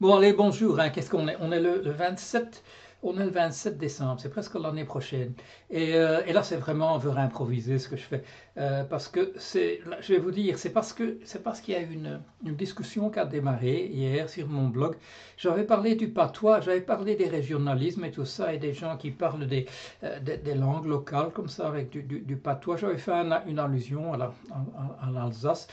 Bon, allez, bonjour. hein. Qu'est-ce qu'on est? On est le, le 27, on est le 27 décembre, c'est presque l'année prochaine. Et, euh, et là, c'est vraiment, on veut improviser ce que je fais. Euh, parce que c'est, je vais vous dire, c'est parce que, c'est parce qu'il y a eu une, une discussion qui a démarré hier sur mon blog. J'avais parlé du patois, j'avais parlé des régionalismes et tout ça, et des gens qui parlent des, euh, des, langues locales comme ça, avec du, du, patois. J'avais fait un- une allusion à la, l'Alsace.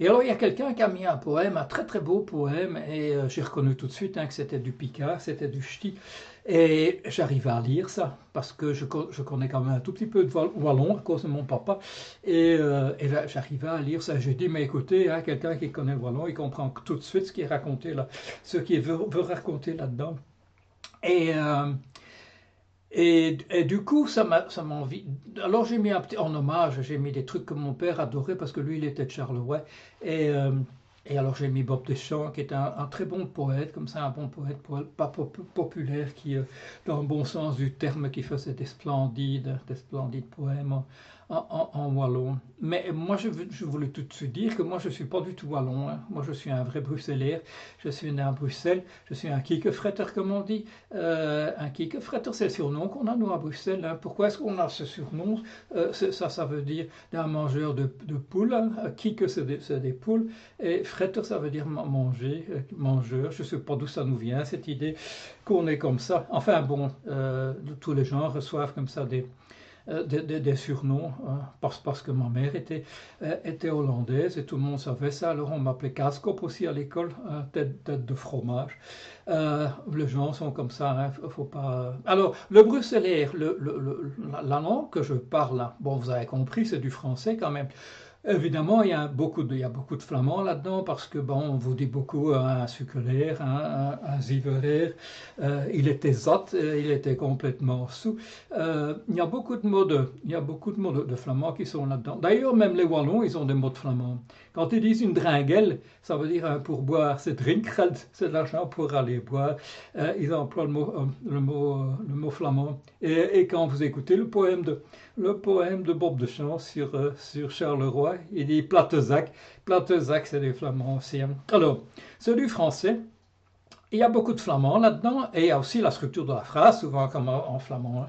Et alors, il y a quelqu'un qui a mis un poème, un très très beau poème, et j'ai reconnu tout de suite hein, que c'était du Picard, c'était du Ch'ti. Et j'arrive à lire ça, parce que je, je connais quand même un tout petit peu de wallon à cause de mon papa. Et, euh, et j'arrivais à lire ça. J'ai dit, mais écoutez, hein, quelqu'un qui connaît le wallon, il comprend tout de suite ce qui est raconté là, ce qu'il veut, veut raconter là-dedans. Et, euh, et, et du coup, ça m'a, ça envie. Alors j'ai mis un petit, en hommage, j'ai mis des trucs que mon père adorait parce que lui, il était de Charleroi. Et, euh, et alors j'ai mis Bob Deschamps, qui est un, très bon poète, comme ça, un bon poète, po- pas pop- populaire, qui, euh, dans le bon sens du terme, qui faisait des splendides, des splendides poèmes en, wallon. Mais moi, je, voulais tout de suite dire que moi, je suis pas du tout wallon. hein. Moi, je suis un vrai Bruxellaire. Je suis né à Bruxelles. Je suis un kiekefretter, comme on dit. Euh, un kiekefretter, c'est le surnom qu'on a, nous, à Bruxelles. hein. Pourquoi est-ce qu'on a ce surnom? Euh, Ça, ça veut dire d'un mangeur de, poules. Hein. Kieke, c'est des, poules? Et fretter, ça veut dire ma- manger, euh, mangeur. Je ne sais pas d'où ça nous vient, cette idée qu'on est comme ça. Enfin, bon, euh, tous les gens reçoivent comme ça des euh, des, des- surnoms, hein, parce, parce que ma mère était, euh, était hollandaise et tout le monde savait ça. Alors on m'appelait Kaaskop aussi à l'école, hein, tête, de fromage. Euh, les gens sont comme ça, hein, faut pas. Alors le bruxellaire, le, la, la langue que je parle, là, bon vous avez compris, c'est du français quand même. Évidemment, il y a beaucoup de, flamands là-dedans parce que bon, on vous dit beaucoup hein, un suculaire, hein. Euh, il était zat, euh, il était complètement sous. Euh, il y a beaucoup de mots de, il y a beaucoup de mots de, flamands qui sont là-dedans. D'ailleurs, même les Wallons, ils ont des mots de flamands. Quand ils disent une dringuelle, ça veut dire un pourboire, c'est drinkgeld, c'est de l'argent pour aller boire. Euh, ils emploient le mot, euh, le mot, euh, le mot flamand. Et, quand vous écoutez le poème de, poème de Bob Deschamps sur, euh, sur Charleroi, il dit Platezac. Platezac, c'est des flamands aussi. hein. Alors, c'est du français. Il y a beaucoup de flamands là-dedans, et il y a aussi la structure de la phrase, souvent comme en, flamand. hein.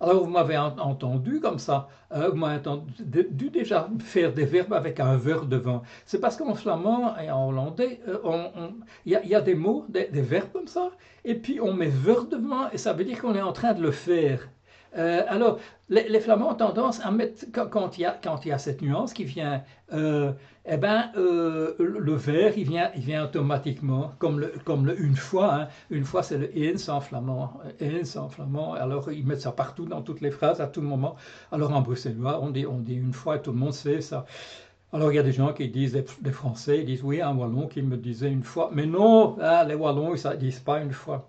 Alors, vous m'avez en- entendu comme ça, euh, vous m'avez entendu déjà faire des verbes avec un ver devant. C'est parce qu'en flamand et en hollandais, euh, on- on- il y, a- il y a des mots, des, des verbes comme ça, et puis on met ver devant, et ça veut dire qu'on est en train de le faire. Euh, alors, les, Flamands ont tendance à mettre, quand, il y a, cette nuance qui vient, euh, eh ben, euh, le vers, il vient, il vient automatiquement, comme le, comme le une fois. hein. Une fois, c'est le eens en flamand. Eens en flamand. Alors, ils mettent ça partout dans toutes les phrases, à tout moment. Alors, en bruxellois, on dit, on dit une fois et tout le monde sait ça. Alors, il y a des gens qui disent, des, des Français, ils disent, oui, un Wallon qui me disait une fois. Mais non, hein, les Wallons, ils ne disent pas une fois.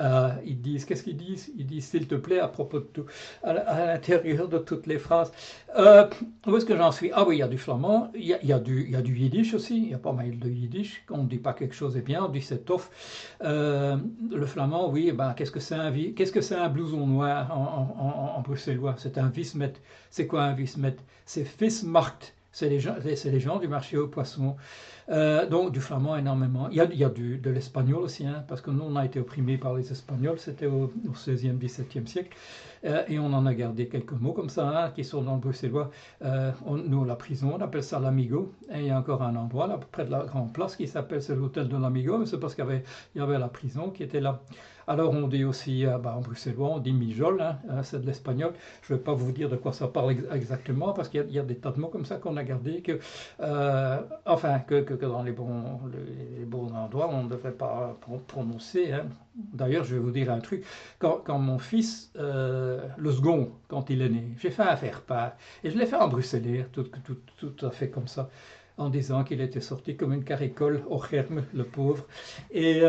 Euh, ils disent, qu'est-ce qu'ils disent? Ils disent, s'il te plaît, à propos de tout, à, l'intérieur de toutes les phrases. Euh, où est-ce que j'en suis? Ah oui, il y a du flamand, il y a, du, il y a du yiddish aussi, il y a pas mal de yiddish. Quand on ne dit pas quelque chose est bien, on dit c'est tof. Euh, le flamand, oui, ben, qu'est-ce que c'est un, qu'est-ce que un blouson noir en bruxellois? C'est un vismet. C'est quoi un vismet? C'est Vismarkt. C'est les, gens, les gens du marché aux poissons. Euh, donc du flamand énormément. Il y a, il y a du, de l'espagnol aussi, hein, parce que nous on a été opprimés par les Espagnols, c'était au, au 16e, 17e siècle, Euh, et on en a gardé quelques mots comme ça, hein, qui sont dans le bruxellois. Euh, nous, la prison, on appelle ça l'Amigo, et il y a encore un endroit là, près de la Grande Place qui s'appelle, l'hôtel de l'Amigo, mais c'est parce qu'il y y avait la prison qui était là. Alors on dit aussi, euh, bah, en bruxellois, on dit mijol, hein, euh, c'est de l'espagnol. Je ne vais pas vous dire de quoi ça parle ex- exactement, parce qu'il y, a- des tas de mots comme ça qu'on a gardés, que, euh, enfin, que, dans les bons, les, bons endroits, on ne devrait pas pro- prononcer. hein. D'ailleurs, je vais vous dire un truc. Quand, mon fils, euh, le second, quand il est né, j'ai fait un faire-part, et je l'ai fait en bruxellaire, tout, à fait comme ça, en disant qu'il était sorti comme une caricole au germe, le pauvre. Et...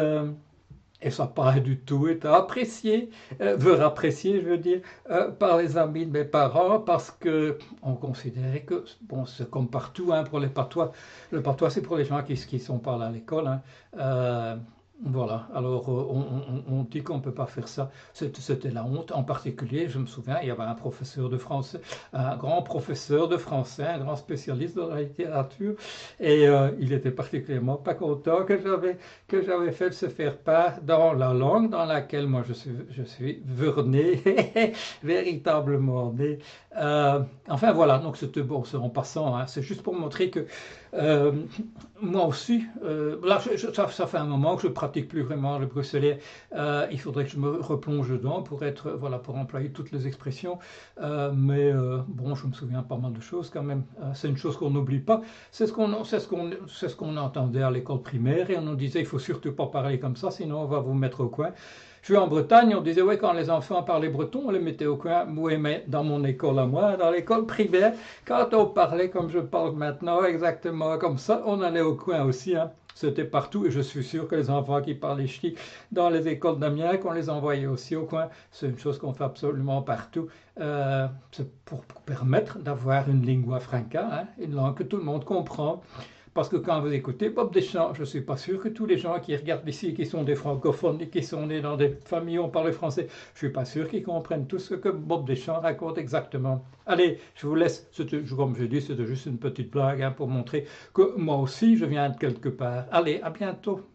et ça pas du tout été apprécié, euh, veut apprécié, je veux dire, euh, par les amis de mes parents, parce que on considérait que, bon, c'est comme partout, hein, pour les patois, le patois c'est pour les gens qui ne sont pas là à l'école, hein, euh, Voilà, alors euh, on, dit qu'on ne peut pas faire ça. C'était la honte. En particulier, je me souviens, il y avait un professeur de français, un grand professeur de français, un grand spécialiste de la littérature, et euh, il était particulièrement pas content que j'avais fait se faire part dans la langue dans laquelle moi je suis je suis verné, véritablement né. Euh, enfin voilà, donc c'était bon, en passant, hein, c'est juste pour montrer que euh, moi aussi, euh, là, ça, fait un moment que je pratique plus vraiment le bruxellois. Euh, il faudrait que je me replonge dedans pour être, voilà, pour employer toutes les expressions. Mais bon, je me souviens pas mal de choses quand même. C'est une chose qu'on n'oublie pas. C'est ce qu'on, c'est ce qu'on, c'est ce qu'on entendait à l'école primaire et on nous disait il faut surtout pas parler comme ça, sinon on va vous mettre au coin. Suis en Bretagne, on disait ouais quand les enfants parlaient breton, on les mettait au coin. Oui, mais dans mon école à moi, dans l'école primaire. Quand on parlait comme je parle maintenant, exactement comme ça, on allait au coin aussi. hein. C'était partout et je suis sûr que les enfants qui parlaient ch'ti dans les écoles d'Amiens, qu'on les envoyait aussi au coin. C'est une chose qu'on fait absolument partout. Euh, c'est pour permettre d'avoir une lingua franca, hein, une langue que tout le monde comprend. Parce que quand vous écoutez Bob Deschamps, je ne suis pas sûr que tous les gens qui regardent ici, qui sont des francophones et qui sont nés dans des familles où on parle français, je ne suis pas sûr qu'ils comprennent tout ce que Bob Deschamps raconte exactement. Allez, je vous laisse, comme je dis, c'était juste une petite blague hein, pour montrer que moi aussi je viens de quelque part. Allez, à bientôt.